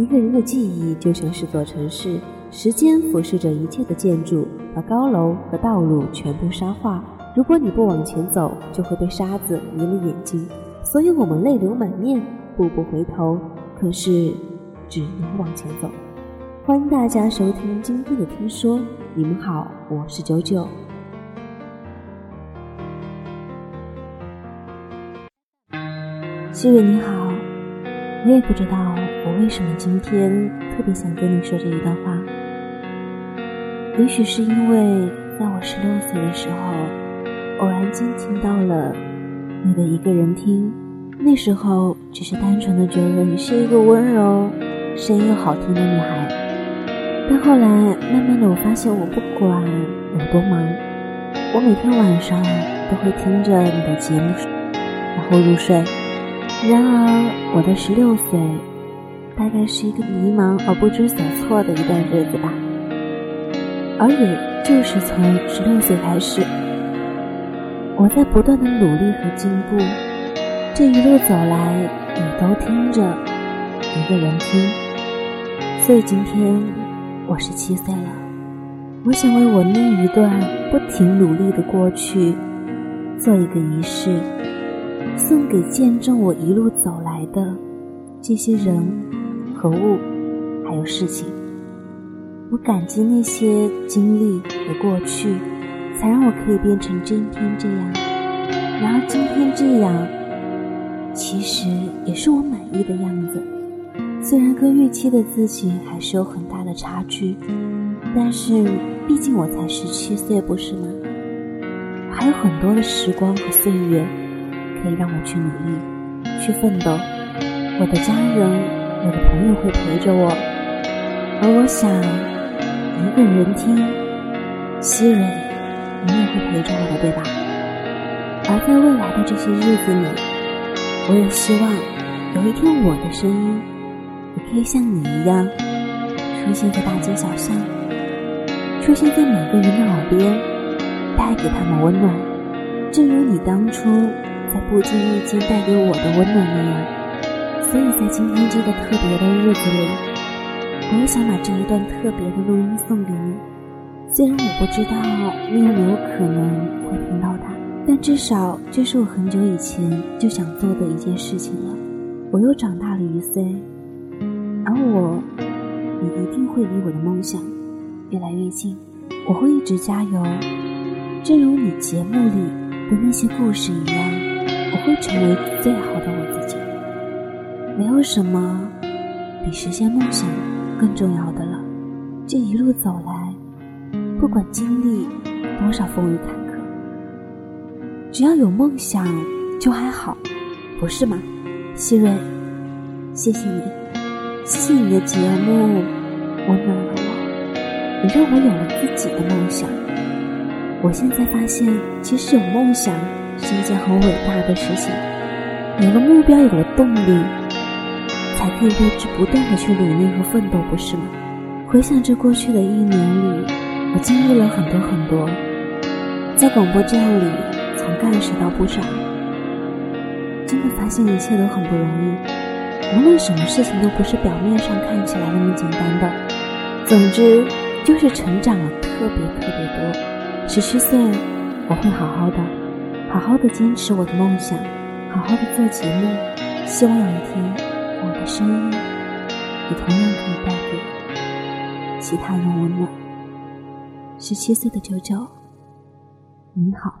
一个人的记忆就像是座城市，时间俯视着一切的建筑，把高楼和道路全部沙化。如果你不往前走，就会被沙子迷了眼睛。所以我们泪流满面，步步回头，可是只能往前走。欢迎大家收听今天的听说，你们好，我是九九。七月你好，我也不知道我为什么今天特别想跟你说这一段话。也许是因为在我十六岁的时候，偶然间听到了你的一个人听，那时候只是单纯的觉得你是一个温柔、声音又好听的女孩。但后来慢慢的，我发现我不管有多忙，我每天晚上都会听着你的节目，然后入睡。然而，我的十六岁大概是一个迷茫而不知所措的一段日子吧。而也就是从十六岁开始，我在不断的努力和进步。这一路走来，你都听着一个人听。所以今天我十七岁了，我想为我那一段不停努力的过去做一个仪式。送给见证我一路走来的这些人和物，还有事情。我感激那些经历和过去，才让我可以变成今天这样。然而今天这样，其实也是我满意的样子。虽然跟预期的自己还是有很大的差距，但是毕竟我才十七岁，不是吗？还有很多的时光和岁月。可以让我去努力，去奋斗。我的家人，我的朋友会陪着我，而我想一个人听，希蕊，你也会陪着我的，对吧？而在未来的这些日子里，我也希望有一天我的声音也可以像你一样，出现在大街小巷，出现在每个人的耳边，带给他们温暖，正如你当初。在不经意间带给我的温暖那样，所以在今天这个特别的日子里，我也想把这一段特别的录音送给你。虽然我不知道你有没有可能会听到它，但至少这是我很久以前就想做的一件事情了。我又长大了一岁，而我也一定会离我的梦想越来越近。我会一直加油，正如你节目里的那些故事一样。我会成为最好的我。没有什么比实现梦想更重要的了。这一路走来，不管经历多少风雨坎坷，只要有梦想就还好，不是吗？希瑞，谢谢你，谢谢你的节目温暖了我，也让我有了自己的梦想。我现在发现，其实有梦想。是一件很伟大的事情。有了目标，有了动力，才可以为之不断的去努力和奋斗，不是吗？回想这过去的一年里，我经历了很多很多，在广播站里从干事到部长，真的发现一切都很不容易。无论什么事情都不是表面上看起来那么简单的。总之，就是成长了特别特别多。十七岁，我会好好的。好好的坚持我的梦想，好好的做节目，希望有一天的声音也同样可以带给其他人温暖。十七岁的九九，你好。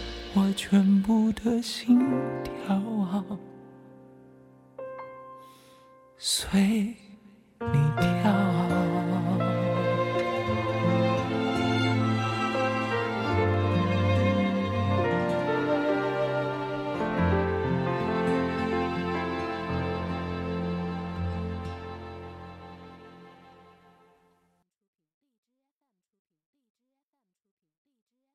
我全部的心跳随你跳。